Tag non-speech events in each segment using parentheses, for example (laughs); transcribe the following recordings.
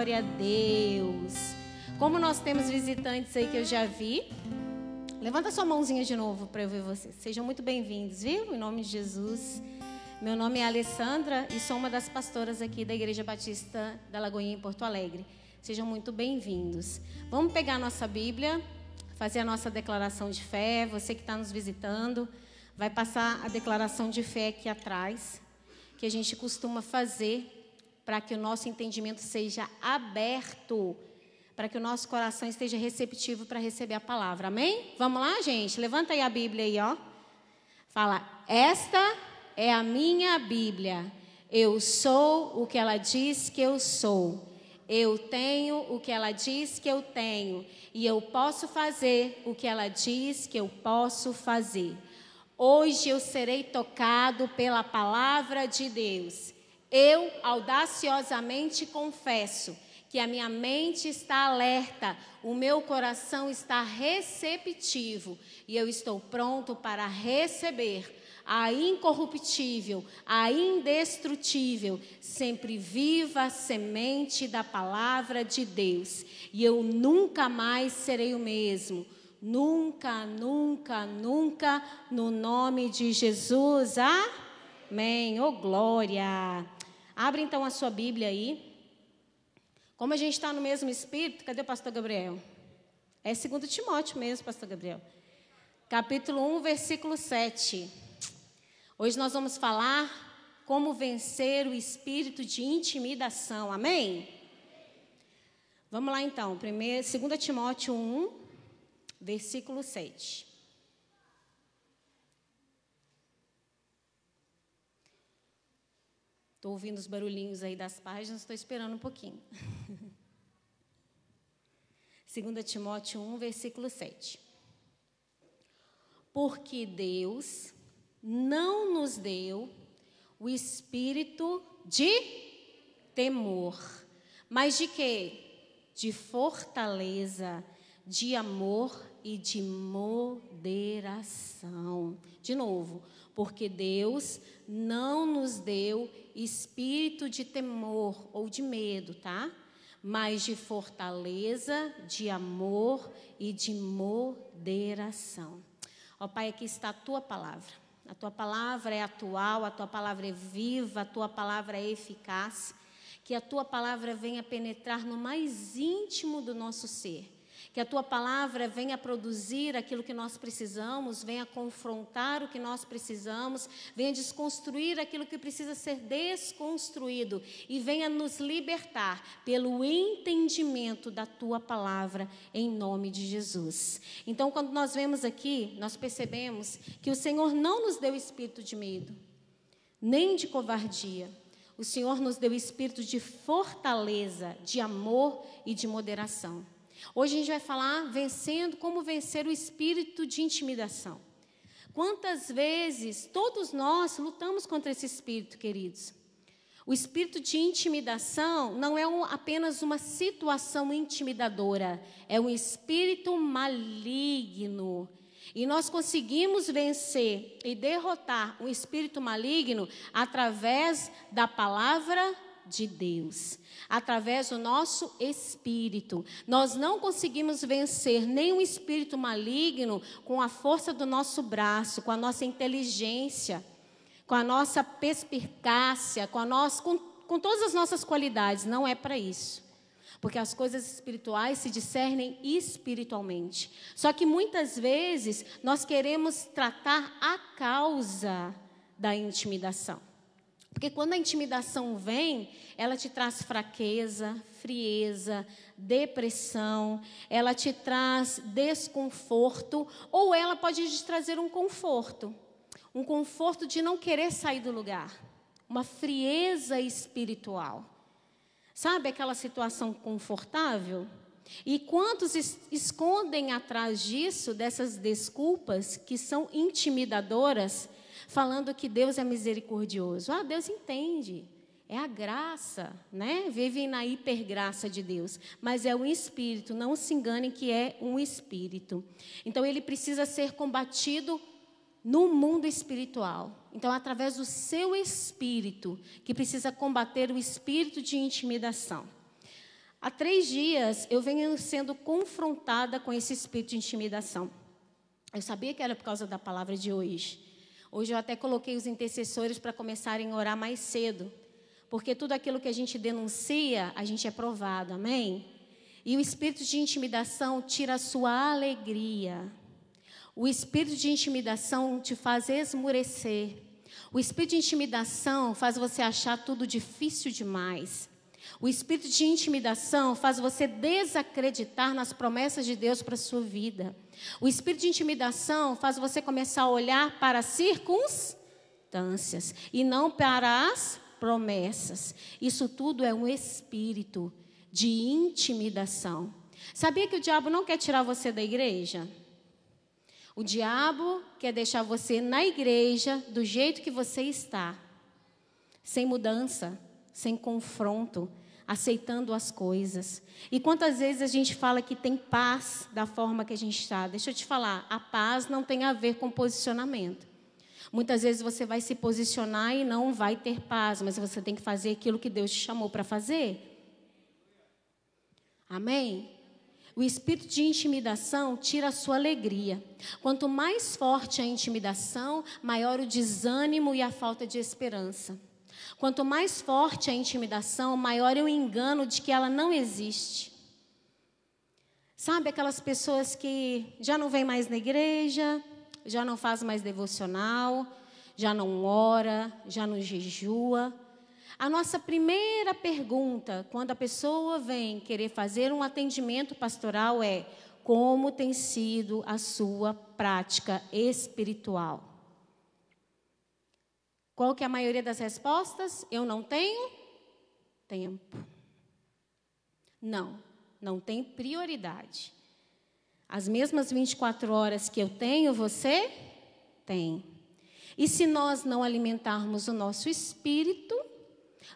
glória a Deus. Como nós temos visitantes aí que eu já vi, levanta sua mãozinha de novo para eu ver vocês. Sejam muito bem-vindos, viu? Em nome de Jesus. Meu nome é Alessandra e sou uma das pastoras aqui da Igreja Batista da Lagoinha em Porto Alegre. Sejam muito bem-vindos. Vamos pegar a nossa Bíblia, fazer a nossa declaração de fé. Você que está nos visitando, vai passar a declaração de fé aqui atrás, que a gente costuma fazer para que o nosso entendimento seja aberto, para que o nosso coração esteja receptivo para receber a palavra. Amém? Vamos lá, gente? Levanta aí a Bíblia aí, ó. Fala: "Esta é a minha Bíblia. Eu sou o que ela diz que eu sou. Eu tenho o que ela diz que eu tenho. E eu posso fazer o que ela diz que eu posso fazer. Hoje eu serei tocado pela palavra de Deus. Eu audaciosamente confesso que a minha mente está alerta, o meu coração está receptivo e eu estou pronto para receber a incorruptível, a indestrutível, sempre viva semente da palavra de Deus. E eu nunca mais serei o mesmo. Nunca, nunca, nunca, no nome de Jesus. Amém. Oh, glória. Abre então a sua Bíblia aí. Como a gente está no mesmo espírito, cadê o pastor Gabriel? É 2 Timóteo mesmo, pastor Gabriel. Capítulo 1, versículo 7. Hoje nós vamos falar como vencer o espírito de intimidação. Amém? Vamos lá então. 2 Timóteo 1, versículo 7. Estou ouvindo os barulhinhos aí das páginas, estou esperando um pouquinho. (laughs) 2 Timóteo 1, versículo 7. Porque Deus não nos deu o espírito de temor, mas de quê? De fortaleza, de amor e de moderação. De novo, porque Deus não nos deu espírito de temor ou de medo, tá? Mas de fortaleza, de amor e de moderação. Ó Pai, aqui está a tua palavra. A tua palavra é atual, a tua palavra é viva, a tua palavra é eficaz. Que a tua palavra venha penetrar no mais íntimo do nosso ser que a tua palavra venha produzir aquilo que nós precisamos, venha confrontar o que nós precisamos, venha desconstruir aquilo que precisa ser desconstruído e venha nos libertar pelo entendimento da tua palavra, em nome de Jesus. Então, quando nós vemos aqui, nós percebemos que o Senhor não nos deu espírito de medo, nem de covardia. O Senhor nos deu espírito de fortaleza, de amor e de moderação. Hoje a gente vai falar vencendo como vencer o espírito de intimidação. Quantas vezes todos nós lutamos contra esse espírito, queridos? O espírito de intimidação não é um, apenas uma situação intimidadora, é um espírito maligno. E nós conseguimos vencer e derrotar o espírito maligno através da palavra de Deus, através do nosso espírito. Nós não conseguimos vencer nenhum espírito maligno com a força do nosso braço, com a nossa inteligência, com a nossa perspicácia, com, a nossa, com, com todas as nossas qualidades. Não é para isso. Porque as coisas espirituais se discernem espiritualmente. Só que muitas vezes nós queremos tratar a causa da intimidação. Porque quando a intimidação vem, ela te traz fraqueza, frieza, depressão, ela te traz desconforto, ou ela pode te trazer um conforto. Um conforto de não querer sair do lugar. Uma frieza espiritual. Sabe aquela situação confortável? E quantos escondem atrás disso, dessas desculpas que são intimidadoras, falando que Deus é misericordioso. Ah, Deus entende. É a graça, né? Vivem na hipergraça de Deus. Mas é um espírito, não se enganem que é um espírito. Então ele precisa ser combatido no mundo espiritual. Então, através do seu espírito, que precisa combater o espírito de intimidação. Há três dias eu venho sendo confrontada com esse espírito de intimidação. Eu sabia que era por causa da palavra de hoje. Hoje eu até coloquei os intercessores para começarem a orar mais cedo, porque tudo aquilo que a gente denuncia, a gente é provado, amém? E o espírito de intimidação tira a sua alegria. O espírito de intimidação te faz esmurecer. O espírito de intimidação faz você achar tudo difícil demais. O espírito de intimidação faz você desacreditar nas promessas de Deus para a sua vida. O espírito de intimidação faz você começar a olhar para as circunstâncias e não para as promessas. Isso tudo é um espírito de intimidação. Sabia que o diabo não quer tirar você da igreja? O diabo quer deixar você na igreja do jeito que você está, sem mudança, sem confronto, aceitando as coisas. E quantas vezes a gente fala que tem paz da forma que a gente está? Deixa eu te falar, a paz não tem a ver com posicionamento. Muitas vezes você vai se posicionar e não vai ter paz, mas você tem que fazer aquilo que Deus te chamou para fazer. Amém? O espírito de intimidação tira a sua alegria. Quanto mais forte a intimidação, maior o desânimo e a falta de esperança. Quanto mais forte a intimidação, maior é o engano de que ela não existe. Sabe aquelas pessoas que já não vêm mais na igreja, já não faz mais devocional, já não ora, já não jejua. A nossa primeira pergunta, quando a pessoa vem querer fazer um atendimento pastoral, é: como tem sido a sua prática espiritual? Qual que é a maioria das respostas? Eu não tenho tempo. Não, não tem prioridade. As mesmas 24 horas que eu tenho, você tem. E se nós não alimentarmos o nosso espírito,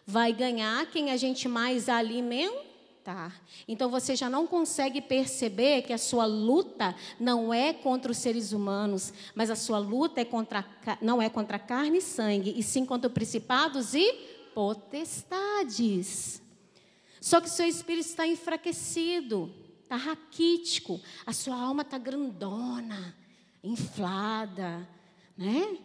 vai ganhar quem a gente mais alimenta Então você já não consegue perceber que a sua luta não é contra os seres humanos, mas a sua luta é contra, não é contra carne e sangue, e sim contra principados e potestades. Só que seu espírito está enfraquecido, está raquítico, a sua alma está grandona, inflada, né?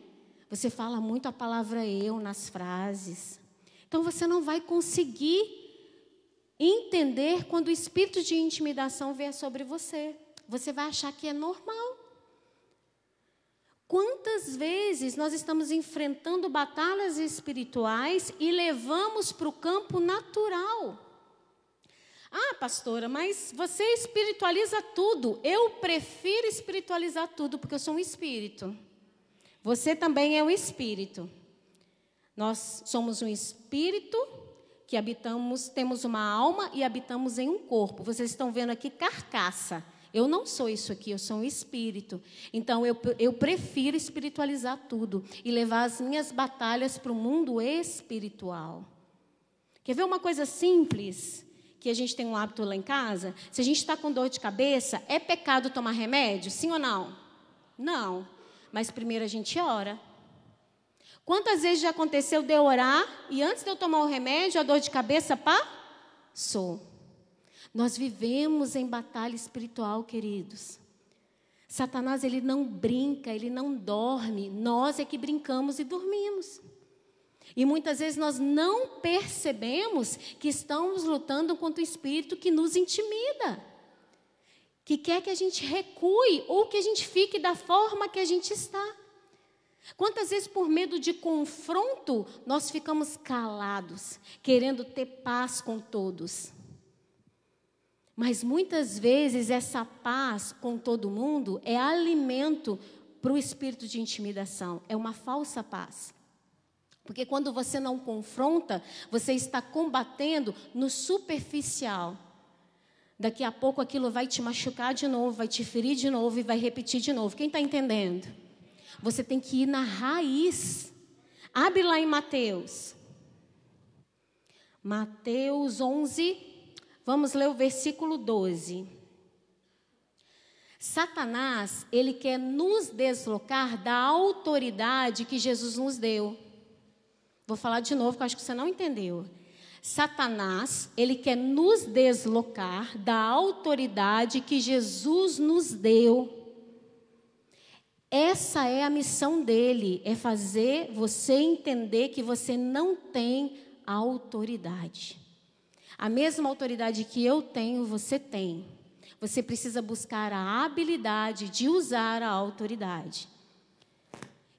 Você fala muito a palavra eu nas frases. Então você não vai conseguir entender quando o espírito de intimidação vier sobre você. Você vai achar que é normal. Quantas vezes nós estamos enfrentando batalhas espirituais e levamos para o campo natural? Ah, pastora, mas você espiritualiza tudo. Eu prefiro espiritualizar tudo porque eu sou um espírito. Você também é um espírito. Nós somos um espírito que habitamos, temos uma alma e habitamos em um corpo. Vocês estão vendo aqui carcaça. Eu não sou isso aqui, eu sou um espírito. Então eu, eu prefiro espiritualizar tudo e levar as minhas batalhas para o mundo espiritual. Quer ver uma coisa simples? Que a gente tem um hábito lá em casa? Se a gente está com dor de cabeça, é pecado tomar remédio? Sim ou não? Não. Mas primeiro a gente ora. Quantas vezes já aconteceu de eu orar e antes de eu tomar o remédio, a dor de cabeça passou? Nós vivemos em batalha espiritual, queridos. Satanás, ele não brinca, ele não dorme. Nós é que brincamos e dormimos. E muitas vezes nós não percebemos que estamos lutando contra o espírito que nos intimida, que quer que a gente recue ou que a gente fique da forma que a gente está. Quantas vezes, por medo de confronto, nós ficamos calados, querendo ter paz com todos? Mas muitas vezes essa paz com todo mundo é alimento para o espírito de intimidação, é uma falsa paz. Porque quando você não confronta, você está combatendo no superficial. Daqui a pouco aquilo vai te machucar de novo, vai te ferir de novo e vai repetir de novo. Quem está entendendo? Você tem que ir na raiz. Abre lá em Mateus. Mateus 11, vamos ler o versículo 12. Satanás, ele quer nos deslocar da autoridade que Jesus nos deu. Vou falar de novo, porque eu acho que você não entendeu. Satanás, ele quer nos deslocar da autoridade que Jesus nos deu. Essa é a missão dele, é fazer você entender que você não tem autoridade. A mesma autoridade que eu tenho, você tem. Você precisa buscar a habilidade de usar a autoridade.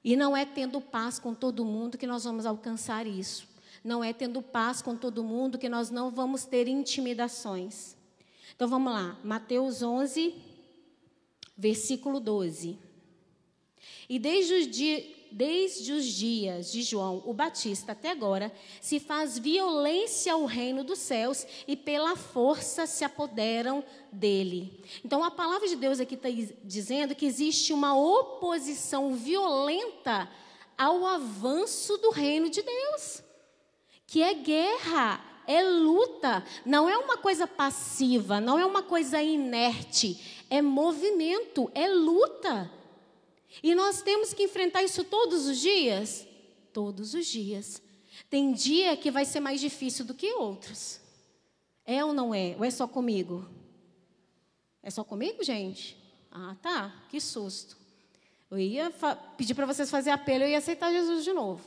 E não é tendo paz com todo mundo que nós vamos alcançar isso. Não é tendo paz com todo mundo que nós não vamos ter intimidações. Então vamos lá, Mateus 11, versículo 12. E desde os, desde os dias de João o Batista até agora, se faz violência ao reino dos céus e pela força se apoderam dele. Então a palavra de Deus aqui está dizendo que existe uma oposição violenta ao avanço do reino de Deus, que é guerra, é luta, não é uma coisa passiva, não é uma coisa inerte, é movimento, é luta. E nós temos que enfrentar isso todos os dias? Todos os dias. Tem dia que vai ser mais difícil do que outros. É ou não é? Ou é só comigo? É só comigo, gente? Ah, tá. Que susto. Eu ia pedir para vocês fazer apelo, eu ia aceitar Jesus de novo.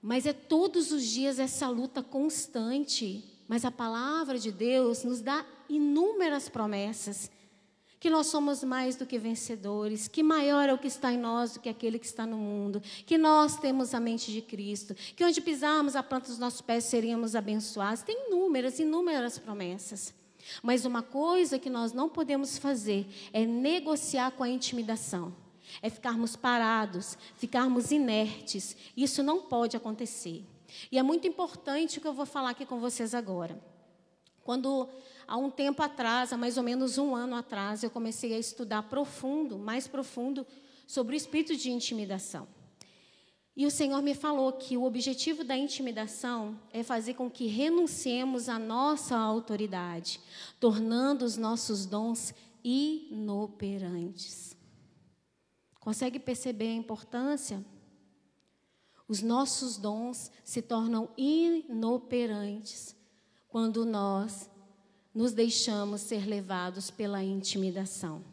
Mas é todos os dias essa luta constante. Mas a palavra de Deus nos dá inúmeras promessas que nós somos mais do que vencedores, que maior é o que está em nós do que aquele que está no mundo, que nós temos a mente de Cristo, que onde pisarmos a planta dos nossos pés seríamos abençoados. Tem inúmeras, inúmeras promessas. Mas uma coisa que nós não podemos fazer é negociar com a intimidação. É ficarmos parados, ficarmos inertes. Isso não pode acontecer. E é muito importante o que eu vou falar aqui com vocês agora. Quando há um tempo atrás, há mais ou menos um ano atrás, eu comecei a estudar profundo, mais profundo, sobre o espírito de intimidação. E o Senhor me falou que o objetivo da intimidação é fazer com que renunciemos à nossa autoridade, tornando os nossos dons inoperantes. Consegue perceber a importância? Os nossos dons se tornam inoperantes quando nós nos deixamos ser levados pela intimidação.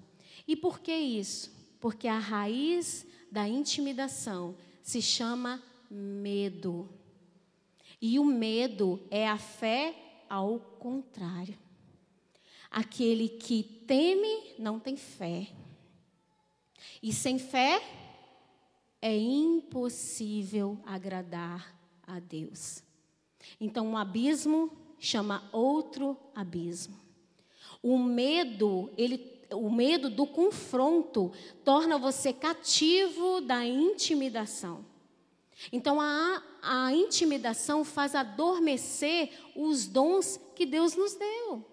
E por que isso? Porque a raiz da intimidação se chama medo. E o medo é a fé ao contrário. Aquele que teme não tem fé. E sem fé é impossível agradar a Deus. Então, um abismo chama outro abismo. O medo, ele, o medo do confronto torna você cativo da intimidação. Então a, a intimidação faz adormecer os dons que Deus nos deu.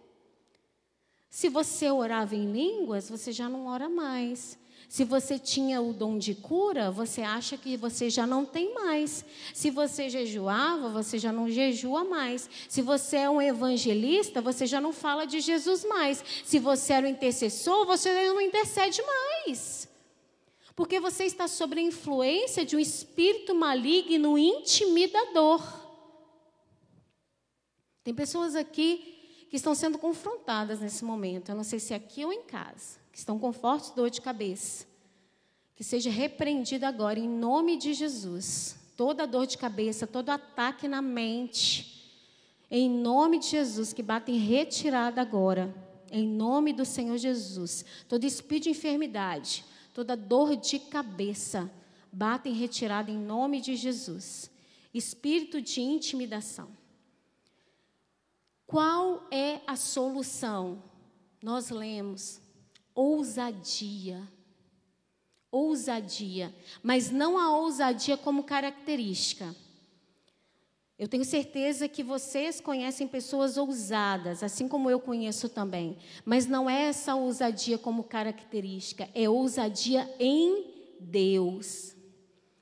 Se você orava em línguas, você já não ora mais. Se você tinha o dom de cura, você acha que você já não tem mais. Se você jejuava, você já não jejua mais. Se você é um evangelista, você já não fala de Jesus mais. Se você era um intercessor, você não intercede mais. Porque você está sob a influência de um espírito maligno intimidador. Tem pessoas aqui que estão sendo confrontadas nesse momento. Eu não sei se é aqui ou em casa estão com forte dor de cabeça, que seja repreendido agora em nome de Jesus. Toda dor de cabeça, todo ataque na mente, em nome de Jesus, que bata em retirada agora, em nome do Senhor Jesus. Todo espírito de enfermidade, toda dor de cabeça, bata em retirada em nome de Jesus. Espírito de intimidação. Qual é a solução? Nós lemos ousadia. Ousadia, mas não a ousadia como característica. Eu tenho certeza que vocês conhecem pessoas ousadas, assim como eu conheço também. Mas não é essa ousadia como característica, é ousadia em Deus.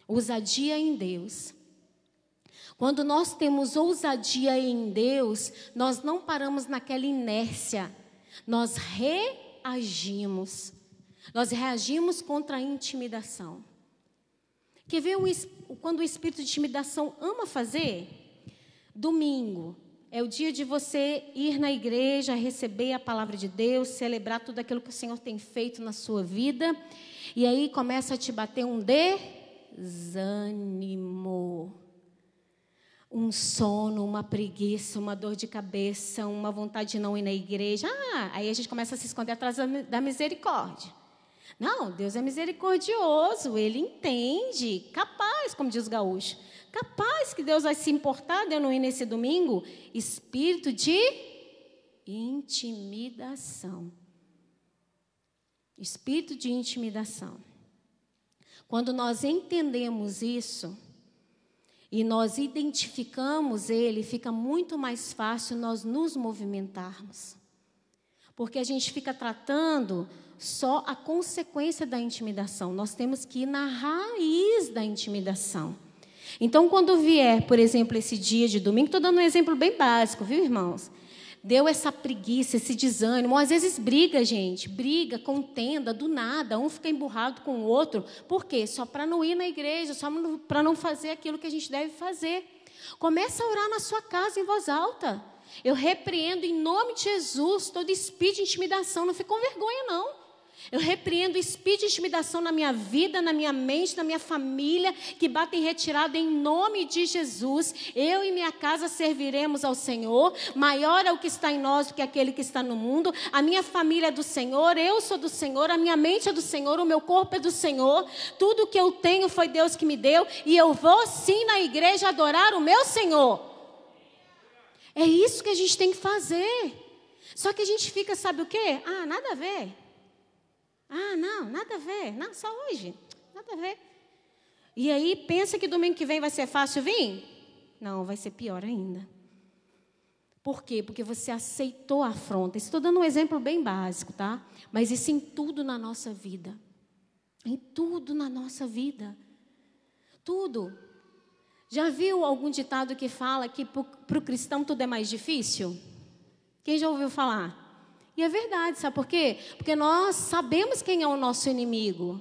Ousadia em Deus. Quando nós temos ousadia em Deus, nós não paramos naquela inércia. Nós re agimos. Nós reagimos contra a intimidação. Quer ver quando o espírito de intimidação ama fazer? Domingo é o dia de você ir na igreja, receber a palavra de Deus, celebrar tudo aquilo que o Senhor tem feito na sua vida. E aí começa a te bater um desânimo. Um sono, uma preguiça, uma dor de cabeça, uma vontade de não ir na igreja. Ah, aí a gente começa a se esconder atrás da misericórdia. Não, Deus é misericordioso, Ele entende, capaz, como diz o gaúcho. Capaz que Deus vai se importar de eu não ir nesse domingo? Espírito de intimidação. Espírito de intimidação. Quando nós entendemos isso e nós identificamos ele, fica muito mais fácil nós nos movimentarmos. Porque a gente fica tratando só a consequência da intimidação. Nós temos que ir na raiz da intimidação. Então, quando vier, por exemplo, esse dia de domingo, estou dando um exemplo bem básico, viu, irmãos? Deu essa preguiça, esse desânimo. Às vezes briga, gente. Briga, contenda, do nada. Um fica emburrado com o outro. Por quê? Só para não ir na igreja, só para não fazer aquilo que a gente deve fazer. Começa a orar na sua casa em voz alta. Eu repreendo em nome de Jesus todo espírito de intimidação. Não fique com vergonha, não. Eu repreendo espírito de intimidação na minha vida, na minha mente, na minha família, que batem retirada em nome de Jesus. Eu e minha casa serviremos ao Senhor. Maior é o que está em nós do que aquele que está no mundo. A minha família é do Senhor, eu sou do Senhor, a minha mente é do Senhor, o meu corpo é do Senhor. Tudo que eu tenho foi Deus que me deu. E eu vou sim na igreja adorar o meu Senhor. É isso que a gente tem que fazer. Só que a gente fica, sabe o quê? Ah, nada a ver. Ah, não, nada a ver. Não, só hoje. Nada a ver. E aí, pensa que domingo que vem vai ser fácil vir? Não, vai ser pior ainda. Por quê? Porque você aceitou a afronta. Estou dando um exemplo bem básico, tá? Mas isso em tudo na nossa vida. Em tudo na nossa vida. Tudo. Já viu algum ditado que fala que para o cristão tudo é mais difícil? Quem já ouviu falar? E é verdade, sabe por quê? Porque nós sabemos quem é o nosso inimigo.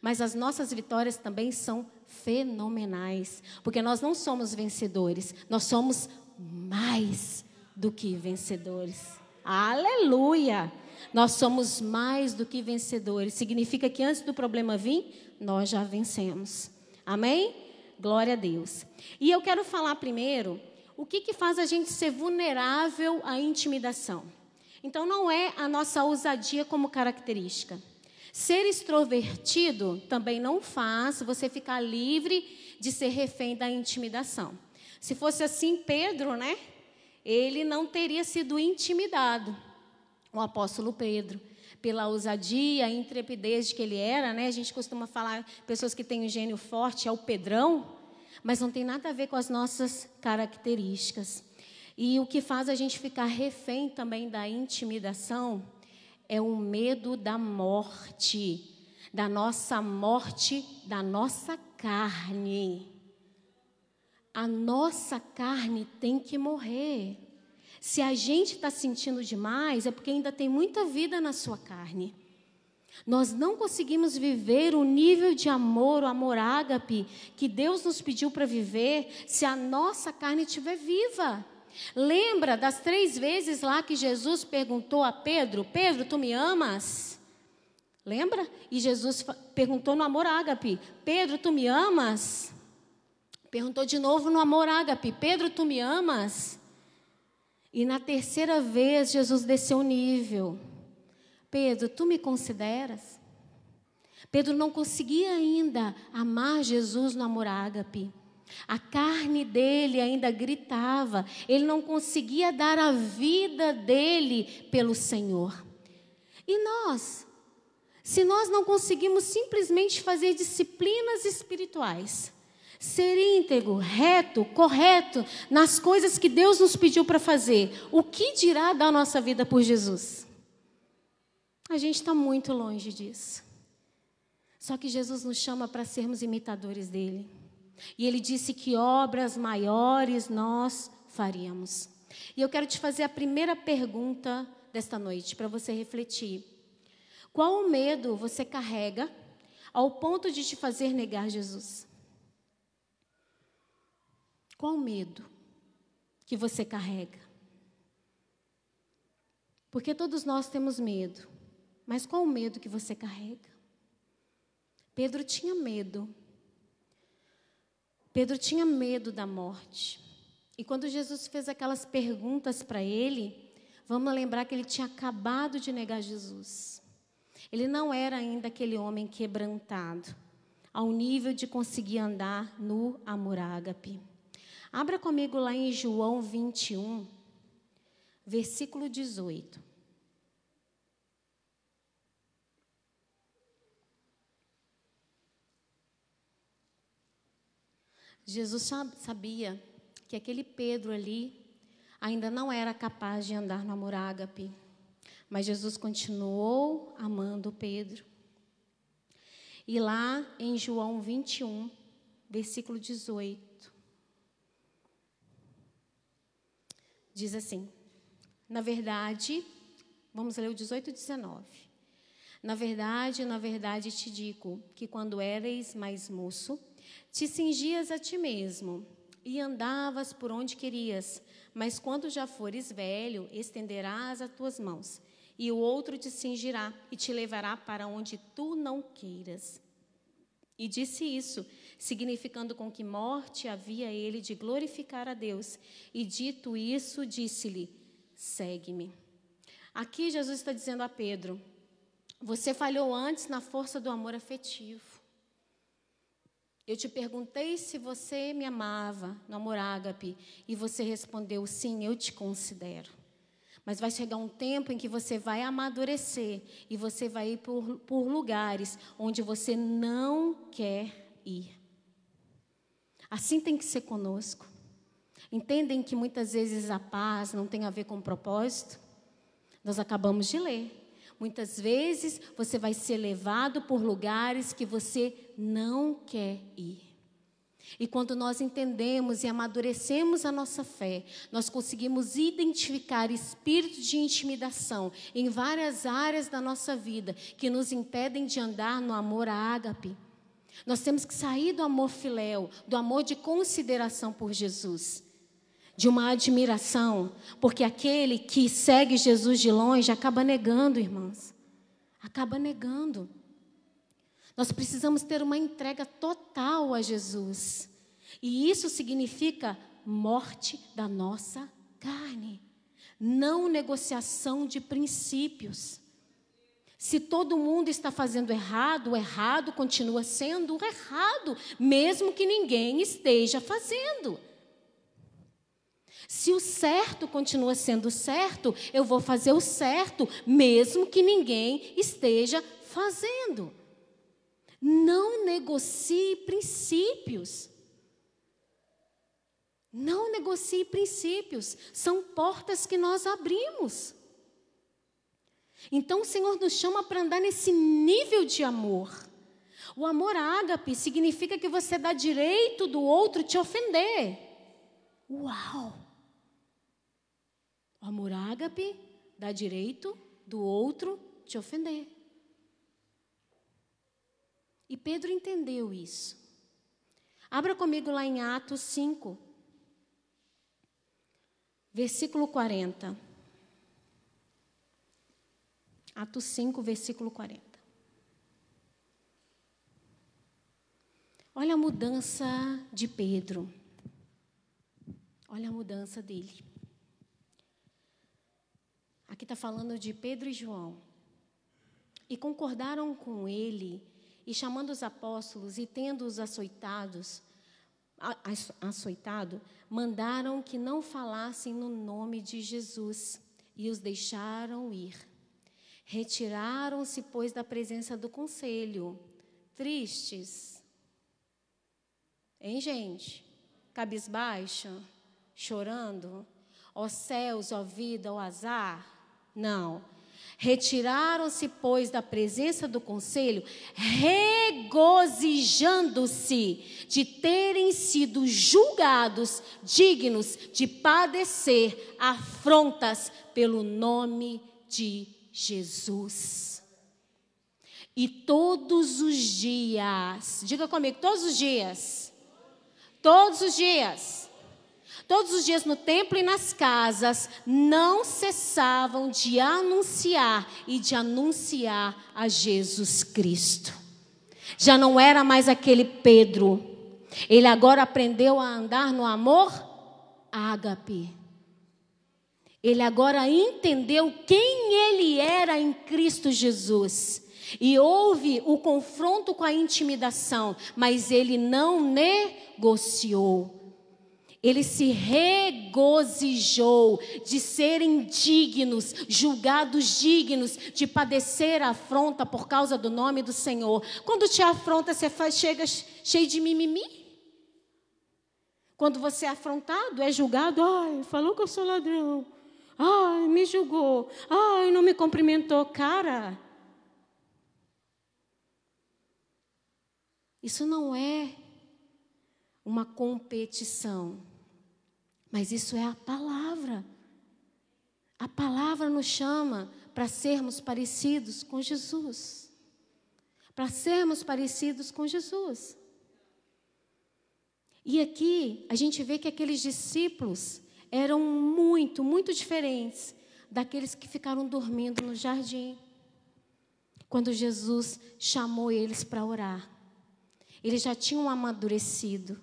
Mas as nossas vitórias também são fenomenais. Porque nós não somos vencedores, nós somos mais do que vencedores. Aleluia! Nós somos mais do que vencedores. Significa que antes do problema vir, nós já vencemos. Amém? Glória a Deus. E eu quero falar primeiro o que, que faz a gente ser vulnerável à intimidação. Então, não é a nossa ousadia como característica. Ser extrovertido também não faz você ficar livre de ser refém da intimidação. Se fosse assim, Pedro, né? Ele não teria sido intimidado. O apóstolo Pedro, pela ousadia, intrepidez que ele era, né? A gente costuma falar, pessoas que têm um gênio forte é o Pedrão, mas não tem nada a ver com as nossas características. E o que faz a gente ficar refém também da intimidação é o medo da morte, da nossa morte, da nossa carne. A nossa carne tem que morrer. Se a gente está sentindo demais, é porque ainda tem muita vida na sua carne. Nós não conseguimos viver o nível de amor, o amor ágape, que Deus nos pediu para viver, se a nossa carne estiver viva. Lembra das três vezes lá que Jesus perguntou a Pedro: Pedro, tu me amas? Lembra? E Jesus perguntou no amor ágape: Pedro, tu me amas? Perguntou de novo no amor ágape: Pedro, tu me amas? E na terceira vez Jesus desceu o nível: Pedro, tu me consideras? Pedro não conseguia ainda amar Jesus no amor ágape. A carne dele ainda gritava, ele não conseguia dar a vida dele pelo Senhor. E nós? Se nós não conseguimos simplesmente fazer disciplinas espirituais, ser íntegro, reto, correto nas coisas que Deus nos pediu para fazer, o que dirá da nossa vida por Jesus? A gente está muito longe disso. Só que Jesus nos chama para sermos imitadores dele. E ele disse que obras maiores nós faríamos. E eu quero te fazer a primeira pergunta desta noite para você refletir. Qual o medo você carrega ao ponto de te fazer negar Jesus? Qual o medo que você carrega? Porque todos nós temos medo. Mas qual o medo que você carrega? Pedro tinha medo. Pedro tinha medo da morte. E quando Jesus fez aquelas perguntas para ele, vamos lembrar que ele tinha acabado de negar Jesus. Ele não era ainda aquele homem quebrantado, ao nível de conseguir andar no amor ágape. Abra comigo lá em João 21, versículo 18. Jesus sabia que aquele Pedro ali ainda não era capaz de andar no amor ágape. Mas Jesus continuou amando Pedro. E lá em João 21, versículo 18, diz assim: Na verdade, vamos ler o 18 e 19. Na verdade, na verdade te digo que quando eres mais moço, te cingias a ti mesmo e andavas por onde querias, mas quando já fores velho, estenderás as tuas mãos, e o outro te cingirá e te levará para onde tu não queiras. E disse isso, significando com que morte havia ele de glorificar a Deus. E dito isso, disse-lhe: Segue-me. Aqui Jesus está dizendo a Pedro: Você falhou antes na força do amor afetivo. Eu te perguntei se você me amava no amor ágape e você respondeu sim, eu te considero. Mas vai chegar um tempo em que você vai amadurecer e você vai ir por, por lugares onde você não quer ir. Assim tem que ser conosco. Entendem que muitas vezes a paz não tem a ver com propósito? Nós acabamos de ler. Muitas vezes você vai ser levado por lugares que você não quer ir. E quando nós entendemos e amadurecemos a nossa fé, nós conseguimos identificar espíritos de intimidação em várias áreas da nossa vida que nos impedem de andar no amor ágape. Nós temos que sair do amor filéu, do amor de consideração por Jesus de uma admiração, porque aquele que segue Jesus de longe acaba negando, irmãs. Acaba negando. Nós precisamos ter uma entrega total a Jesus. E isso significa morte da nossa carne, não negociação de princípios. Se todo mundo está fazendo errado, o errado continua sendo o errado, mesmo que ninguém esteja fazendo. Se o certo continua sendo certo, eu vou fazer o certo, mesmo que ninguém esteja fazendo. Não negocie princípios. Não negocie princípios. São portas que nós abrimos. Então o Senhor nos chama para andar nesse nível de amor. O amor ágape significa que você dá direito do outro te ofender. Uau! O amor ágape dá direito do outro te ofender. E Pedro entendeu isso. Abra comigo lá em Atos 5, versículo 40. Atos 5, versículo 40. Olha a mudança de Pedro. Olha a mudança dele. Aqui está falando de Pedro e João. E concordaram com ele, e chamando os apóstolos e tendo-os açoitados, açoitado, mandaram que não falassem no nome de Jesus e os deixaram ir. Retiraram-se, pois, da presença do conselho, tristes. Hein, gente? Cabisbaixa, chorando. Ó céus, ó vida, ó azar. Não. Retiraram-se, pois, da presença do conselho, regozijando-se de terem sido julgados dignos de padecer afrontas pelo nome de Jesus. E todos os dias, diga comigo, todos os dias, todos os dias, todos os dias no templo e nas casas, não cessavam de anunciar e de anunciar a Jesus Cristo. Já não era mais aquele Pedro. Ele agora aprendeu a andar no amor ágape. Ele agora entendeu quem ele era em Cristo Jesus. E houve o confronto com a intimidação, mas ele não negociou. Ele se regozijou de serem dignos, julgados dignos de padecer a afronta por causa do nome do Senhor. Quando te afronta, você faz, chega cheio de mimimi? Quando você é afrontado, é julgado, ai, falou que eu sou ladrão. Ai, me julgou. Ai, não me cumprimentou, cara. Isso não é uma competição, mas isso é a palavra. A palavra nos chama para sermos parecidos com Jesus. Para sermos parecidos com Jesus. E aqui a gente vê que aqueles discípulos eram muito, muito diferentes daqueles que ficaram dormindo no jardim. Quando Jesus chamou eles para orar. Eles já tinham amadurecido.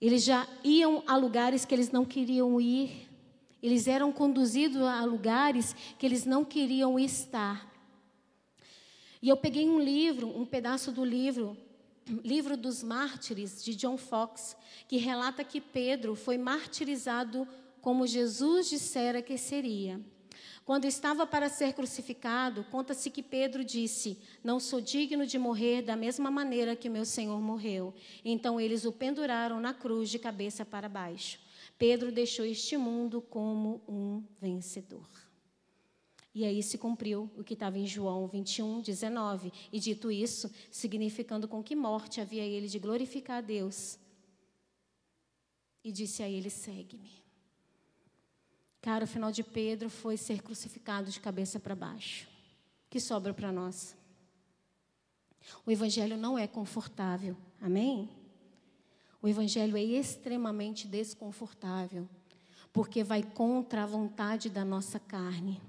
Eles já iam a lugares que eles não queriam ir. Eles eram conduzidos a lugares que eles não queriam estar. E eu peguei um livro, um pedaço do livro, livro dos mártires, de John Fox, que relata que Pedro foi martirizado como Jesus dissera que seria. Quando estava para ser crucificado, conta-se que Pedro disse: Não sou digno de morrer da mesma maneira que meu Senhor morreu. Então eles o penduraram na cruz de cabeça para baixo. Pedro deixou este mundo como um vencedor. E aí se cumpriu o que estava em João 21, 19. E dito isso, significando com que morte havia ele de glorificar a Deus. E disse a ele: Segue-me. Cara, o final de Pedro foi ser crucificado de cabeça para baixo. Que sobra para nós? O evangelho não é confortável. Amém? O evangelho é extremamente desconfortável, porque vai contra a vontade da nossa carne.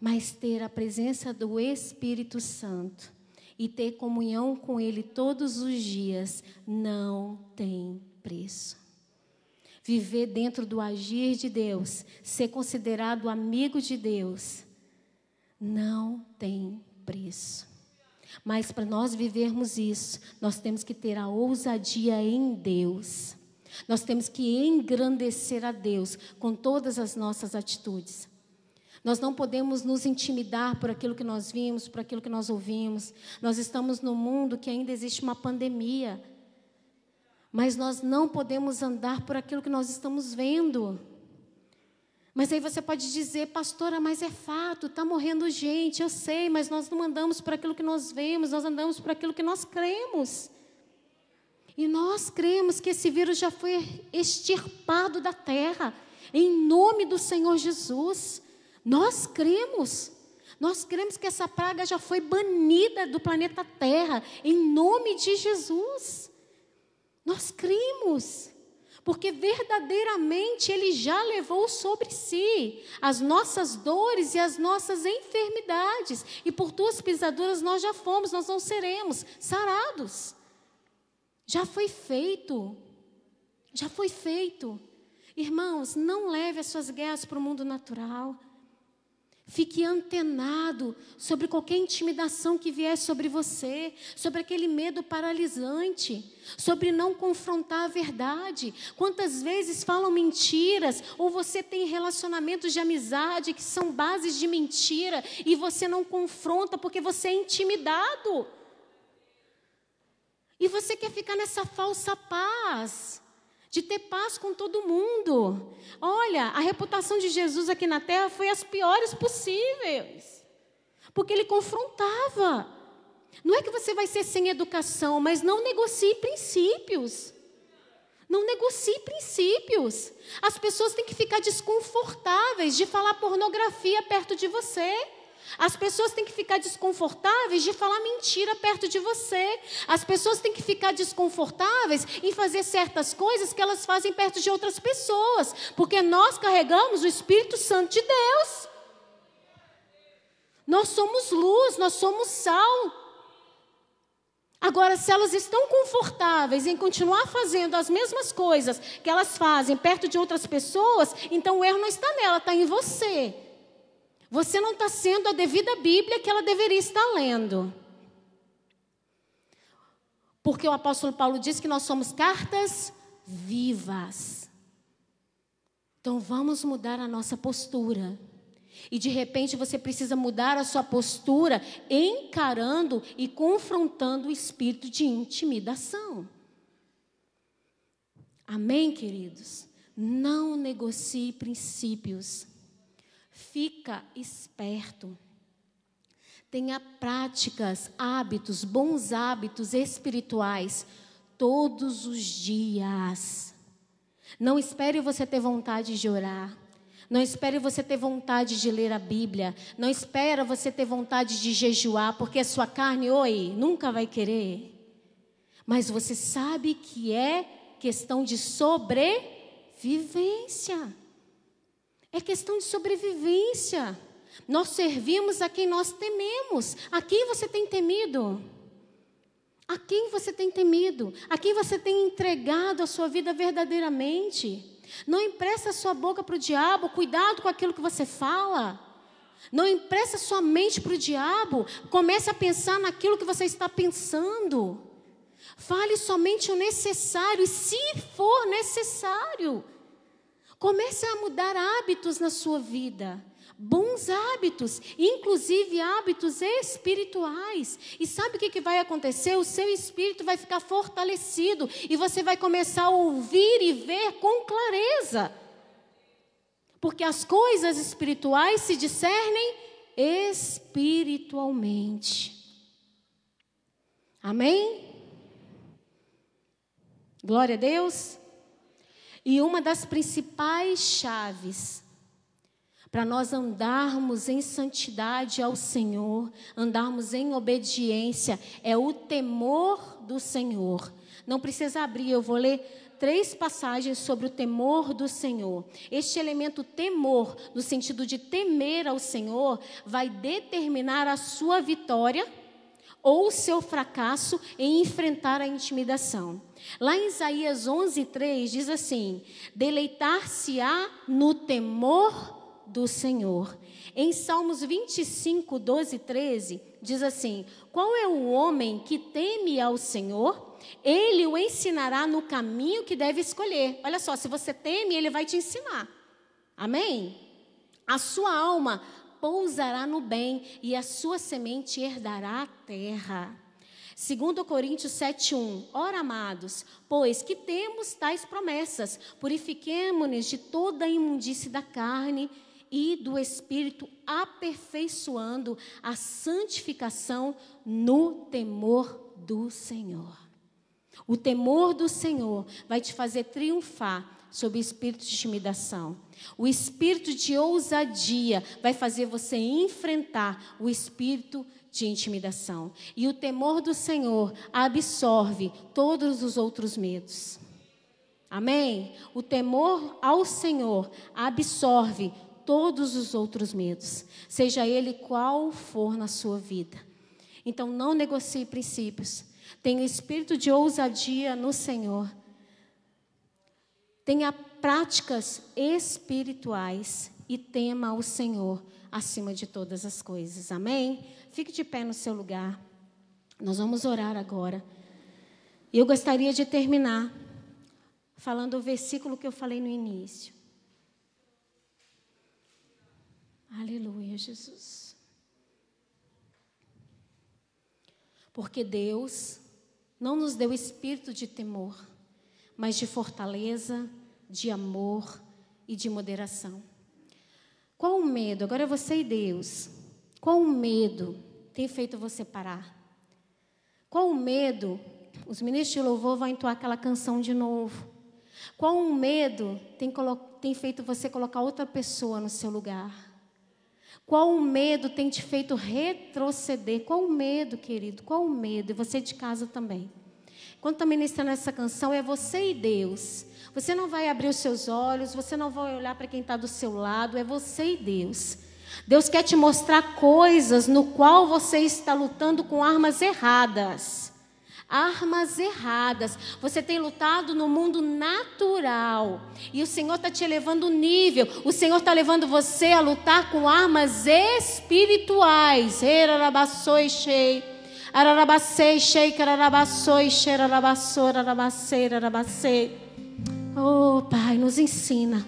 Mas ter a presença do Espírito Santo e ter comunhão com ele todos os dias não tem preço viver dentro do agir de Deus, ser considerado amigo de Deus, não tem preço. Mas para nós vivermos isso, nós temos que ter a ousadia em Deus. Nós temos que engrandecer a Deus com todas as nossas atitudes. Nós não podemos nos intimidar por aquilo que nós vimos, por aquilo que nós ouvimos. Nós estamos num mundo que ainda existe uma pandemia. Mas nós não podemos andar por aquilo que nós estamos vendo. Mas aí você pode dizer, pastora, mas é fato, está morrendo gente, eu sei, mas nós não andamos por aquilo que nós vemos, nós andamos por aquilo que nós cremos. E nós cremos que esse vírus já foi extirpado da terra, em nome do Senhor Jesus. Nós cremos. Nós cremos que essa praga já foi banida do planeta Terra, em nome de Jesus. Nós cremos, porque verdadeiramente Ele já levou sobre si as nossas dores e as nossas enfermidades, e por tuas pisaduras nós já fomos, nós não seremos sarados. Já foi feito, já foi feito. Irmãos, não leve as suas guerras para o mundo natural. Fique antenado sobre qualquer intimidação que vier sobre você, sobre aquele medo paralisante, sobre não confrontar a verdade. Quantas vezes falam mentiras, ou você tem relacionamentos de amizade que são bases de mentira e você não confronta porque você é intimidado. E você quer ficar nessa falsa paz de ter paz com todo mundo. Olha, a reputação de Jesus aqui na terra foi as piores possíveis, porque ele confrontava. Não é que você vai ser sem educação, mas não negocie princípios. Não negocie princípios. As pessoas têm que ficar desconfortáveis de falar pornografia perto de você. As pessoas têm que ficar desconfortáveis de falar mentira perto de você. As pessoas têm que ficar desconfortáveis em fazer certas coisas que elas fazem perto de outras pessoas, porque nós carregamos o Espírito Santo de Deus. Nós somos luz, nós somos sal. Agora, se elas estão confortáveis em continuar fazendo as mesmas coisas que elas fazem perto de outras pessoas, então o erro não está nela, está em você. Você não está sendo a devida Bíblia que ela deveria estar lendo. Porque o apóstolo Paulo diz que nós somos cartas vivas. Então vamos mudar a nossa postura. E de repente você precisa mudar a sua postura, encarando e confrontando o espírito de intimidação. Amém, queridos? Não negocie princípios. Fica esperto. Tenha práticas, hábitos, bons hábitos espirituais todos os dias. Não espere você ter vontade de orar. Não espere você ter vontade de ler a Bíblia. Não espera você ter vontade de jejuar, porque a sua carne, oi, nunca vai querer. Mas você sabe que é questão de sobrevivência. É questão de sobrevivência. Nós servimos a quem nós tememos. A quem você tem temido? A quem você tem temido? A quem você tem entregado a sua vida verdadeiramente? Não empresta a sua boca para o diabo, cuidado com aquilo que você fala. Não empresta sua mente para o diabo, comece a pensar naquilo que você está pensando. Fale somente o necessário, e se for necessário, comece a mudar hábitos na sua vida bons hábitos, inclusive hábitos espirituais. E sabe o que, vai acontecer? O seu espírito vai ficar fortalecido e você vai começar a ouvir e ver com clareza. Porque as coisas espirituais se discernem espiritualmente. Amém? Glória a Deus. E uma das principais chaves para nós andarmos em santidade ao Senhor, andarmos em obediência, é o temor do Senhor. Não precisa abrir, eu vou ler três passagens sobre o temor do Senhor. Este elemento temor, no sentido de temer ao Senhor, vai determinar a sua vitória ou seu fracasso em enfrentar a intimidação. Lá em Isaías 11:3 diz assim: Deleitar-se-á no temor do Senhor. Em Salmos 25, 12 e 13, diz assim: Qual é o homem que teme ao Senhor? Ele o ensinará no caminho que deve escolher. Olha só, se você teme, ele vai te ensinar. Amém? A sua alma pousará no bem e a sua semente herdará a terra. 2 Coríntios 7,1 Ora, amados, pois que temos tais promessas, purifiquemo-nos de toda a imundície da carne e do Espírito, aperfeiçoando a santificação no temor do Senhor. O temor do Senhor vai te fazer triunfar sobre o espírito de intimidação. O espírito de ousadia vai fazer você enfrentar o espírito de intimidação. E o temor do Senhor absorve todos os outros medos. Amém? O temor ao Senhor absorve todos os outros medos, seja ele qual for na sua vida. Então não negocie princípios. Tenha espírito de ousadia no Senhor. Tenha práticas espirituais e tema o Senhor acima de todas as coisas. Amém? Fique de pé no seu lugar. Nós vamos orar agora. E eu gostaria de terminar falando o versículo que eu falei no início. Aleluia, Jesus. Porque Deus não nos deu espírito de temor, mas de fortaleza, de amor e de moderação. Qual o medo? Agora você e Deus. Qual o medo tem feito você parar? Qual o medo? Os ministros de louvor vão entoar aquela canção de novo. Qual o medo tem, tem feito você colocar outra pessoa no seu lugar? Qual o medo tem te feito retroceder? Qual o medo, querido? Qual o medo? E você de casa também. Quando está ministrando essa canção, é você e Deus. Você não vai abrir os seus olhos, você não vai olhar para quem está do seu lado, é você e Deus. Deus quer te mostrar coisas no qual você está lutando com armas erradas armas erradas. Você tem lutado no mundo natural. E o Senhor está te elevando o nível. O Senhor está levando você a lutar com armas espirituais. Oh, Pai, nos ensina.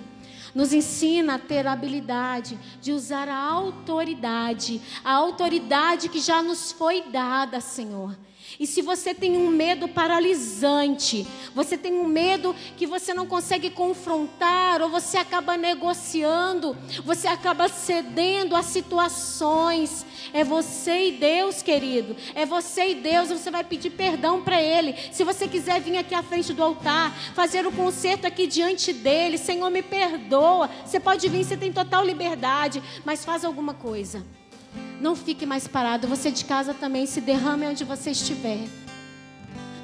Nos ensina a ter a habilidade de usar a autoridade, a autoridade que já nos foi dada, Senhor. E se você tem um medo paralisante, você tem um medo que você não consegue confrontar, ou você acaba negociando, você acaba cedendo a situações, é você e Deus, querido. É você e Deus, você vai pedir perdão para Ele. Se você quiser vir aqui à frente do altar, fazer o concerto aqui diante dele, Senhor, me perdoa. Você pode vir, você tem total liberdade, mas faz alguma coisa. Não fique mais parado. Você de casa também se derrame onde você estiver.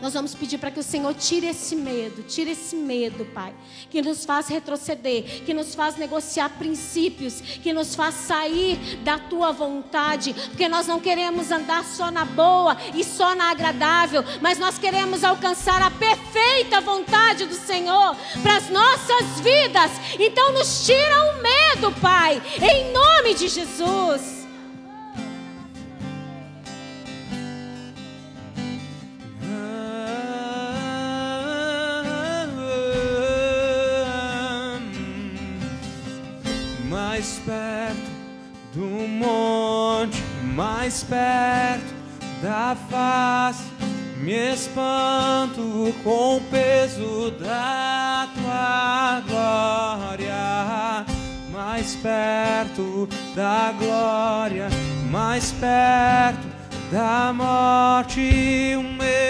Nós vamos pedir para que o Senhor tire esse medo, tire esse medo, Pai, que nos faz retroceder, que nos faz negociar princípios, que nos faz sair da tua vontade, porque nós não queremos andar só na boa e só na agradável, mas nós queremos alcançar a perfeita vontade do Senhor para as nossas vidas. Então nos tira o medo, Pai, em nome de Jesus. Mais perto da face, me espanto com o peso da tua glória. Mais perto da glória, mais perto da morte, o medo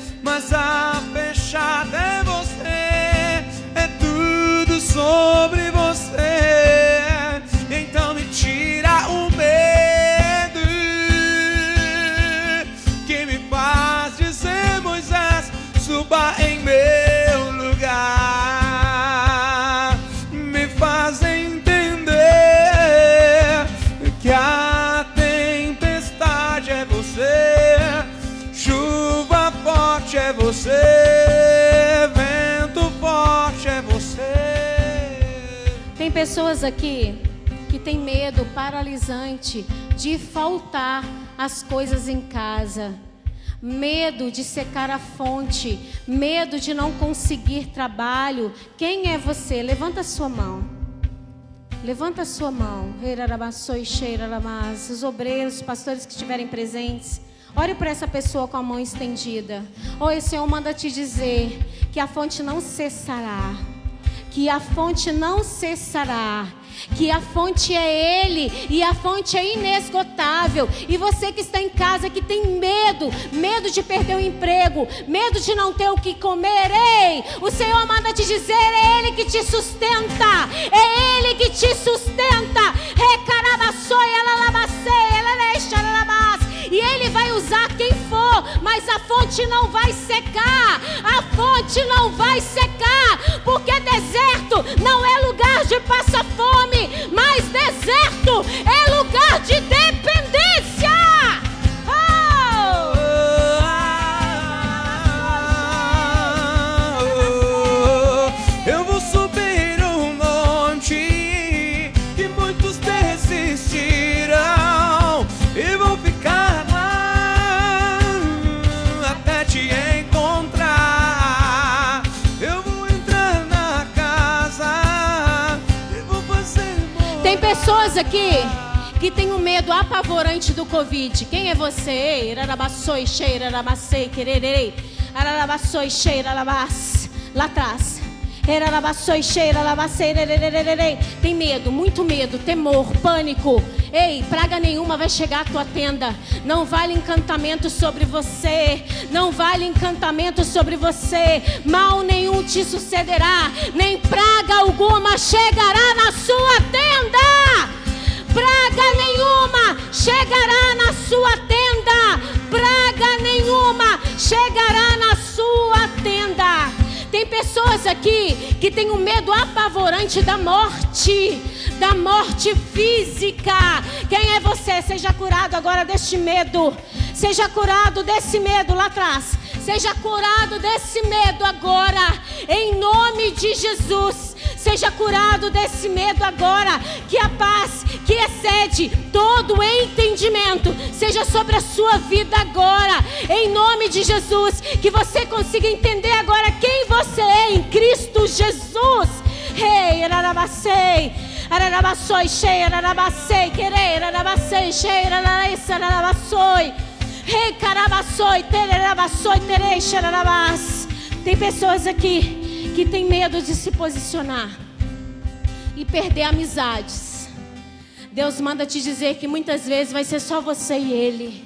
a fechada é você. É tudo sobre você. Pessoas aqui que tem medo paralisante de faltar as coisas em casa. Medo de secar a fonte, medo de não conseguir trabalho. Quem é você? Levanta a sua mão. Levanta a sua mão. Os obreiros, os pastores que estiverem presentes. Ore por essa pessoa com a mão estendida. Oi, Senhor manda te dizer que a fonte não cessará. Que a fonte não cessará que a fonte é Ele e a fonte é inesgotável. E você que está em casa, que tem medo, medo de perder o emprego, medo de não ter o que comer, ei, o Senhor manda te dizer: é Ele que te sustenta, é Ele que te sustenta. E Ele vai usar quem for, mas a fonte não vai secar. A fonte não vai secar, porque deserto não é lugar de passar fome, mas deserto é lugar de dependência. Aqui que tem um medo apavorante do Covid. Quem é você? Irarabassoi, cheira, arabacei, quererei. Ararabassoi, cheira, arabas. Lá atrás. Irarabassoi, cheira, arabacei, Tem medo, muito medo, temor, pânico. Ei, praga nenhuma vai chegar à tua tenda. Não vale encantamento sobre você. Não vale encantamento sobre você. Mal nenhum te sucederá. Nem praga alguma chegará na sua tenda praga nenhuma chegará na sua tenda, praga nenhuma chegará na sua tenda. Tem pessoas aqui que têm um medo apavorante da morte, da morte física. Quem é você? Seja curado agora deste medo. Seja curado desse medo lá atrás. Seja curado desse medo agora, em nome de Jesus. Seja curado desse medo agora. Que a paz que excede todo entendimento seja sobre a sua vida agora. Em nome de Jesus. Que você consiga entender agora quem você é em Cristo Jesus. Rei, ararabacei. Ararabaçoi, cheia, ararabacei, querer, ararabacei, cheia, araraissa, ararabaçoi. Rei, carabaçoi, tererabaçoi, terei, xerarabás. Tem pessoas aqui que tem medo de se posicionar e perder amizades. Deus manda te dizer que muitas vezes vai ser só você e Ele.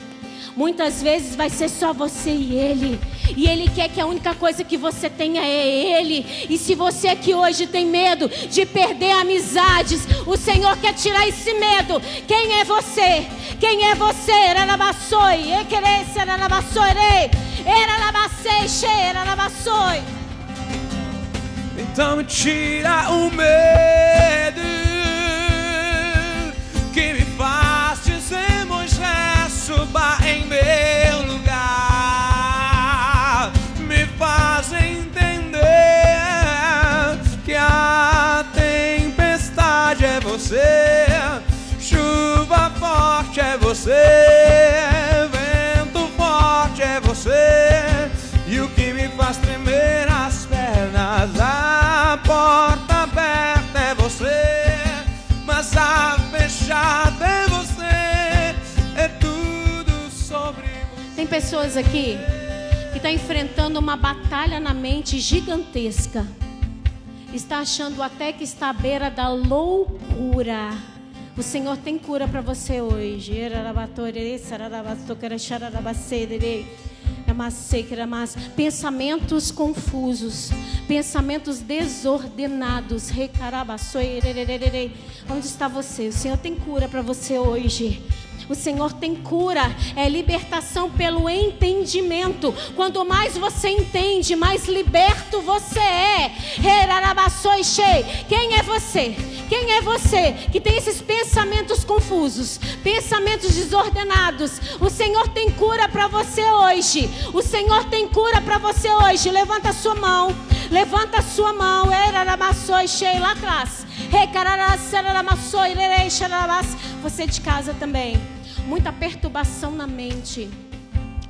Muitas vezes vai ser só você e Ele. E Ele quer que a única coisa que você tenha é Ele. E se você aqui hoje tem medo de perder amizades, o Senhor quer tirar esse medo. Quem é você? Quem é você? Eranabassoi, equerência, eranabassoi, eranabassei, cheia, eranabassoi. Então me tira o medo que me faz dizer Moisés suba em meu lugar. Me faz entender que a tempestade é você, chuva forte é você, vento forte é você e o que me faz fechada é você. É tudo sobre você. Tem pessoas aqui que estão tá enfrentando uma batalha na mente gigantesca. Está achando até que está à beira da loucura. O Senhor tem cura para você hoje. Pensamentos confusos, pensamentos desordenados. Onde está você? O Senhor tem cura para você hoje. O Senhor tem cura, é libertação pelo entendimento. Quanto mais você entende, mais liberto você é. Quem é você? Quem é você que tem esses pensamentos confusos, pensamentos desordenados? O Senhor tem cura para você hoje. O Senhor tem cura para você hoje. Levanta a sua mão. Levanta a sua mão. Lá atrás. Você de casa também. Muita perturbação na mente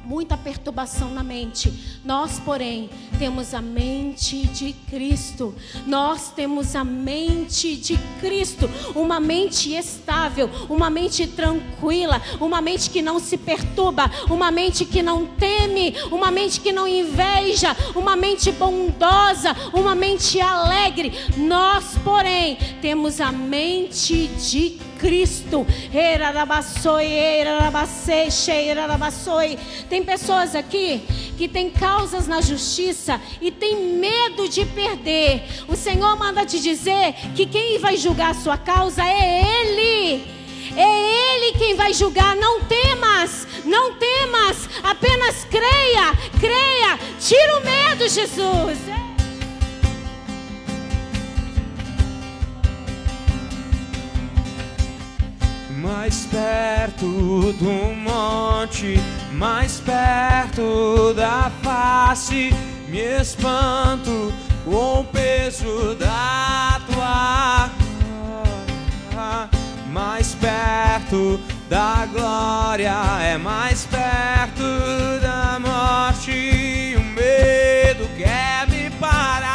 muita perturbação na mente. Nós, porém, temos a mente de Cristo. Nós temos a mente de Cristo, uma mente estável, uma mente tranquila, uma mente que não se perturba, uma mente que não teme, uma mente que não inveja, uma mente bondosa, uma mente alegre. Nós, porém, temos a mente de Cristo. Cristo. Tem pessoas aqui que têm causas na justiça e tem medo de perder. O Senhor manda te dizer que quem vai julgar a sua causa é Ele. É Ele quem vai julgar. Não temas, não temas. Apenas creia, creia. Tira o medo, Jesus. Mais perto do monte, mais perto da face, me espanto com o peso da tua glória. Mais perto da glória, é mais perto da morte. O medo quer me parar,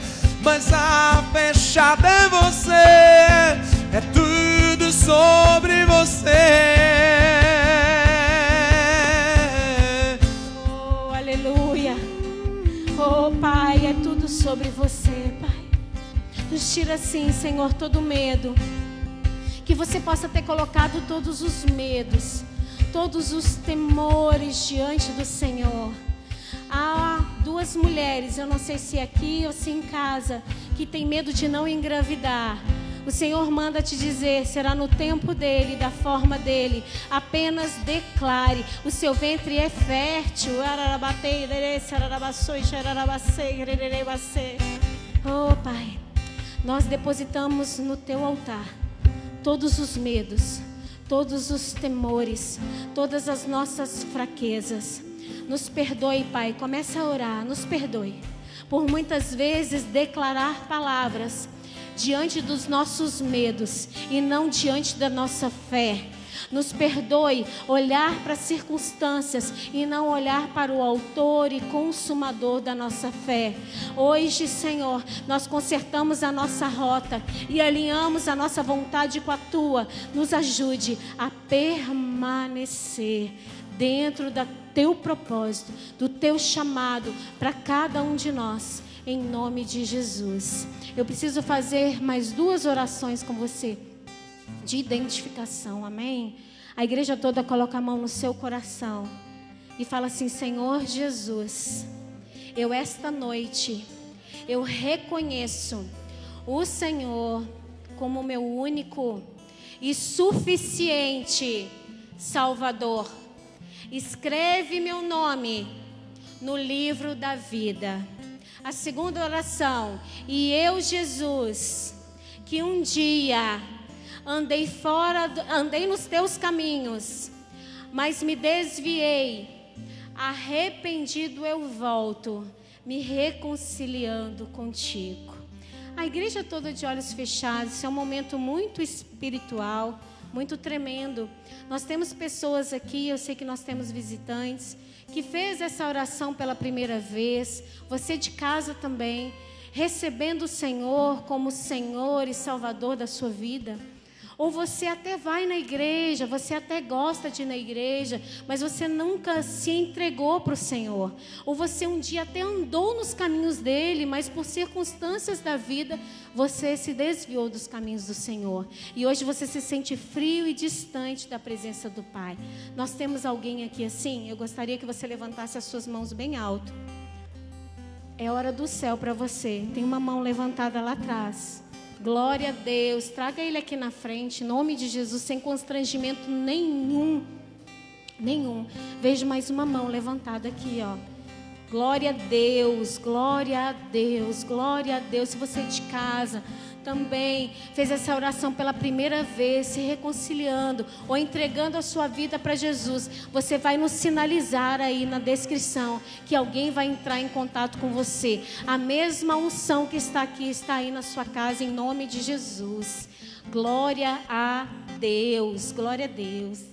mas a fechada é você, é tudo sobre você. Oh, aleluia. Oh, Pai, é tudo sobre você, Pai. Nos tira assim, Senhor, todo medo. Que você possa ter colocado todos os medos, todos os temores diante do Senhor. Há duas mulheres, eu não sei se é aqui ou se em casa, que tem medo de não engravidar. O Senhor manda te dizer, será no tempo dele, da forma dele. Apenas declare: o seu ventre é fértil. Oh, Pai, nós depositamos no teu altar todos os medos, todos os temores, todas as nossas fraquezas. Nos perdoe, Pai. Começa a orar, nos perdoe. Por muitas vezes declarar palavras diante dos nossos medos e não diante da nossa fé. Nos perdoe olhar para as circunstâncias e não olhar para o autor e consumador da nossa fé. Hoje, Senhor, nós consertamos a nossa rota e alinhamos a nossa vontade com a tua. Nos ajude a permanecer dentro do teu propósito, do teu chamado para cada um de nós, em nome de Jesus. Eu preciso fazer mais duas orações com você de identificação, amém? A igreja toda coloca a mão no seu coração e fala assim: Senhor Jesus, eu esta noite, eu reconheço o Senhor como meu único e suficiente Salvador. Escreve meu nome no livro da vida. A segunda oração, e eu, Jesus, que um dia andei fora, andei nos teus caminhos, mas me desviei. Arrependido eu volto, me reconciliando contigo. A igreja toda de olhos fechados, é um momento muito espiritual, muito tremendo. Nós temos pessoas aqui, eu sei que nós temos visitantes, que fez essa oração pela primeira vez, você de casa também, recebendo o Senhor como Senhor e Salvador da sua vida. Ou você até vai na igreja, você até gosta de ir na igreja, mas você nunca se entregou para o Senhor. Ou você um dia até andou nos caminhos dele, mas por circunstâncias da vida, você se desviou dos caminhos do Senhor. E hoje você se sente frio e distante da presença do Pai. Nós temos alguém aqui assim? Eu gostaria que você levantasse as suas mãos bem alto. É hora do céu para você. Tem uma mão levantada lá atrás. Glória a Deus. Traga ele aqui na frente, em nome de Jesus, sem constrangimento nenhum. Nenhum. Vejo mais uma mão levantada aqui, ó. Glória a Deus, glória a Deus, glória a Deus. Se você é de casa também fez essa oração pela primeira vez, se reconciliando ou entregando a sua vida para Jesus, você vai nos sinalizar aí na descrição que alguém vai entrar em contato com você. A mesma unção que está aqui está aí na sua casa, em nome de Jesus. Glória a Deus, glória a Deus.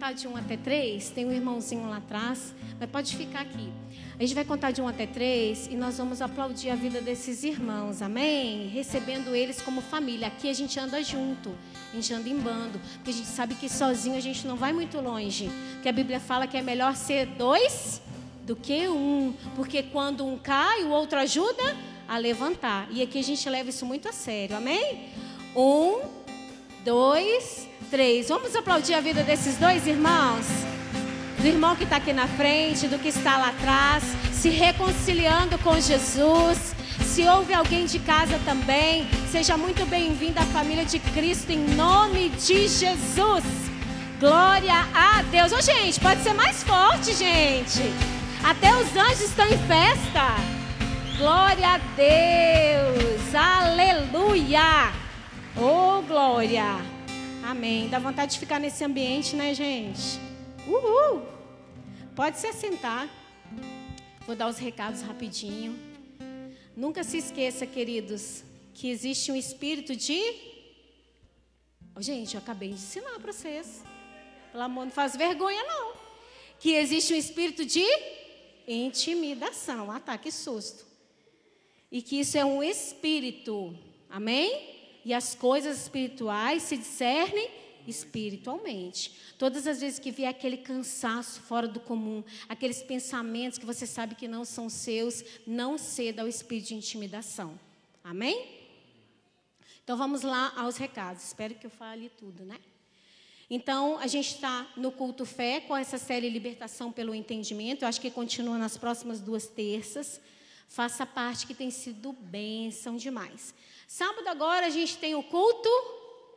Contar de 1 até 3, tem um irmãozinho lá atrás, mas pode ficar aqui. A gente vai contar de 1 até 3 e nós vamos aplaudir a vida desses irmãos, amém? Recebendo eles como família. Aqui a gente anda junto, a gente anda em bando, porque a gente sabe que sozinho a gente não vai muito longe. Que a Bíblia fala que é melhor ser dois do que um, porque quando um cai, o outro ajuda a levantar. E aqui a gente leva isso muito a sério, amém? Um, dois, três. Vamos aplaudir a vida desses dois irmãos? Do irmão que está aqui na frente, do que está lá atrás, se reconciliando com Jesus. Se houve alguém de casa também, seja muito bem-vindo à família de Cristo em nome de Jesus. Glória a Deus. Ô, gente, pode ser mais forte, gente. Até os anjos estão em festa. Glória a Deus. Aleluia. Oh, glória. Amém. Dá vontade de ficar nesse ambiente, né, gente? Uhul. Pode se assentar. Vou dar os recados rapidinho. Nunca se esqueça, queridos, que existe um espírito de. Oh, gente, eu acabei de ensinar para vocês. Pelo amor, não faz vergonha, não. Que existe um espírito de intimidação. Ah, tá, que susto. E que isso é um espírito. Amém? E as coisas espirituais se discernem espiritualmente. Todas as vezes que vier aquele cansaço fora do comum, aqueles pensamentos que você sabe que não são seus, não ceda ao espírito de intimidação. Amém? Então vamos lá aos recados. Espero que eu fale tudo, né? Então, a gente está no culto fé com essa série Libertação pelo Entendimento. Eu acho que continua nas próximas duas terças. Faça parte que tem sido bênção demais. Sábado agora a gente tem o culto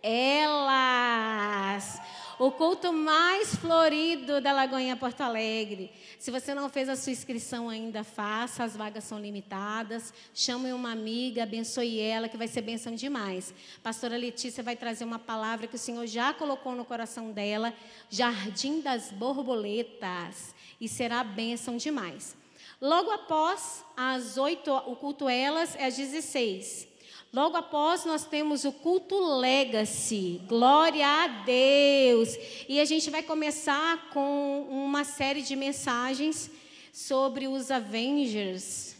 Elas. O culto mais florido da Lagoinha Porto Alegre. Se você não fez a sua inscrição ainda, faça, as vagas são limitadas. Chame uma amiga, abençoe ela, que vai ser bênção demais. Pastora Letícia vai trazer uma palavra que o Senhor já colocou no coração dela: Jardim das Borboletas. E será bênção demais. Logo após, às 8, o culto Elas é às 16. Logo após, nós temos o culto Legacy. Glória a Deus! E a gente vai começar com uma série de mensagens sobre os Avengers.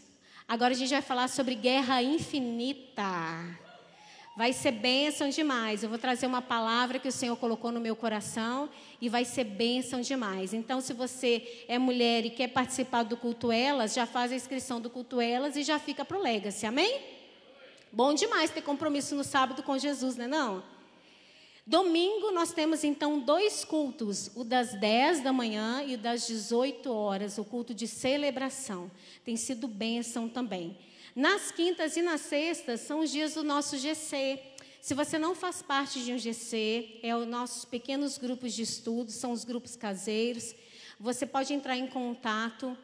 Agora a gente vai falar sobre Guerra Infinita. Vai ser bênção demais. Eu vou trazer uma palavra que o Senhor colocou no meu coração e vai ser bênção demais. Então, se você é mulher e quer participar do culto Elas, já faz a inscrição do culto Elas e já fica para o Legacy. Amém? Bom demais ter compromisso no sábado com Jesus, né não? Domingo nós temos então dois cultos, o das 10 da manhã e o das 18 horas, o culto de celebração. Tem sido bênção também. Nas quintas e nas sextas são os dias do nosso GC. Se você não faz parte de um GC, é os nossos pequenos grupos de estudo, são os grupos caseiros. Você pode entrar em contato.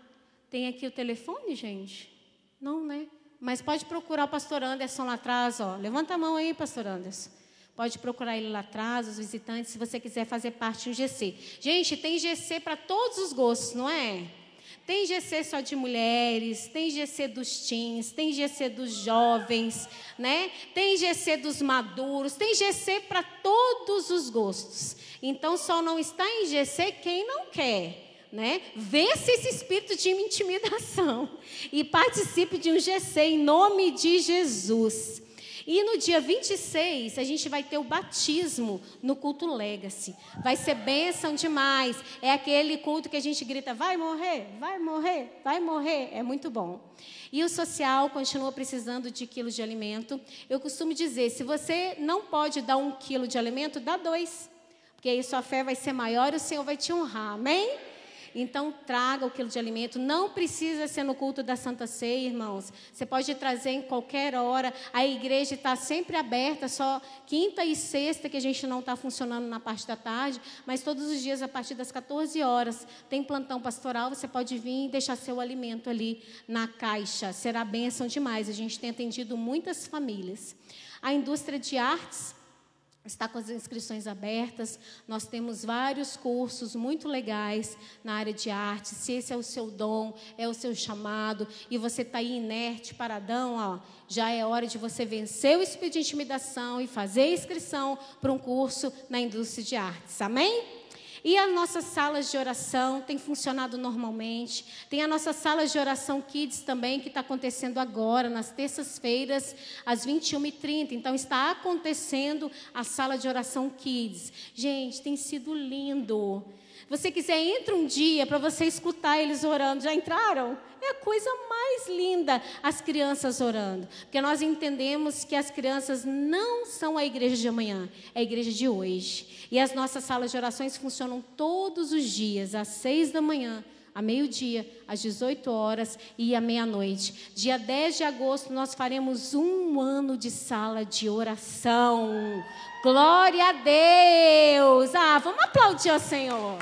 Tem aqui o telefone, gente? Não, né? Mas pode procurar o pastor Anderson lá atrás, ó. Levanta a mão aí, pastor Anderson. Pode procurar ele lá atrás, os visitantes, se você quiser fazer parte do GC. Gente, tem GC para todos os gostos, não é? Tem GC só de mulheres, tem GC dos teens, tem GC dos jovens, né? Tem GC dos maduros, tem GC para todos os gostos. Então só não está em GC quem não quer né? Vence esse espírito de intimidação (laughs) e participe de um GC em nome de Jesus. E no dia 26, a gente vai ter o batismo no culto Legacy. Vai ser bênção demais. É aquele culto que a gente grita: vai morrer, vai morrer, vai morrer. É muito bom. E o social continua precisando de quilos de alimento. Eu costumo dizer: se você não pode dar um quilo de alimento, dá dois. Porque aí sua fé vai ser maior e o Senhor vai te honrar. Amém? Então, traga o quilo de alimento. Não precisa ser no culto da Santa Ceia, irmãos. Você pode trazer em qualquer hora. A igreja está sempre aberta, só quinta e sexta que a gente não está funcionando na parte da tarde, mas todos os dias, a partir das 14 horas, tem plantão pastoral. Você pode vir e deixar seu alimento ali na caixa. Será bênção demais. A gente tem atendido muitas famílias. A indústria de artes está com as inscrições abertas. Nós temos vários cursos muito legais na área de arte. Se esse é o seu dom, é o seu chamado, e você está aí inerte, paradão, ó, já é hora de você vencer o espírito de intimidação e fazer inscrição para um curso na indústria de artes. Amém? E as nossas salas de oração têm funcionado normalmente. Tem a nossa sala de oração Kids também, que está acontecendo agora, nas terças-feiras, às 21h30. Então, está acontecendo a sala de oração Kids. Gente, tem sido lindo. Você quiser, entra um dia para você escutar eles orando. Já entraram? É a coisa mais linda, as crianças orando. Porque nós entendemos que as crianças não são a igreja de amanhã, é a igreja de hoje. E as nossas salas de orações funcionam todos os dias, às seis da manhã, a meio-dia, às 18 horas e à meia-noite. Dia 10 de agosto, nós faremos um ano de sala de oração. Glória a Deus! Ah, vamos aplaudir ao Senhor.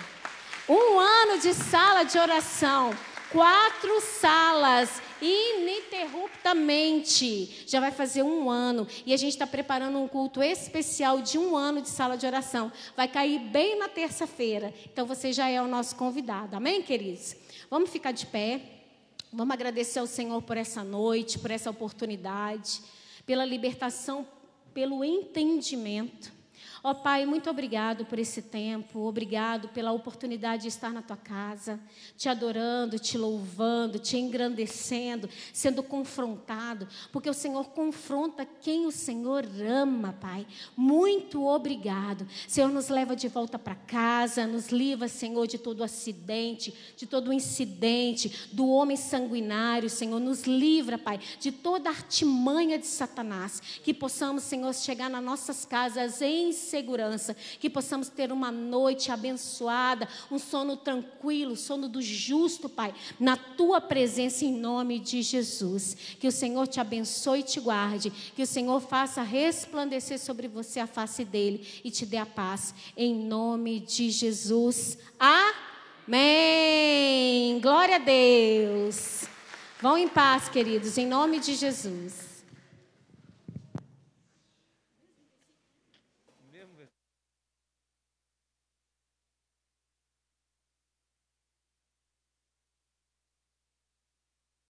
Um ano de sala de oração. Quatro salas ininterruptamente. Já vai fazer um ano. E a gente está preparando um culto especial de um ano de sala de oração. Vai cair bem na terça-feira. Então você já é o nosso convidado. Amém, queridos? Vamos ficar de pé. Vamos agradecer ao Senhor por essa noite, por essa oportunidade, pela libertação, pelo entendimento. Ó oh, Pai, muito obrigado por esse tempo, obrigado pela oportunidade de estar na tua casa, te adorando, te louvando, te engrandecendo, sendo confrontado, porque o Senhor confronta quem o Senhor ama, Pai. Muito obrigado. Senhor, nos leva de volta para casa, nos livra, Senhor, de todo acidente, de todo incidente, do homem sanguinário, Senhor, nos livra, Pai, de toda artimanha de Satanás, que possamos, Senhor, chegar nas nossas casas em segurança, que possamos ter uma noite abençoada, um sono tranquilo, sono do justo, Pai, na tua presença em nome de Jesus. Que o Senhor te abençoe e te guarde, que o Senhor faça resplandecer sobre você a face dele e te dê a paz, em nome de Jesus. Amém. Glória a Deus. Vão em paz, queridos, em nome de Jesus.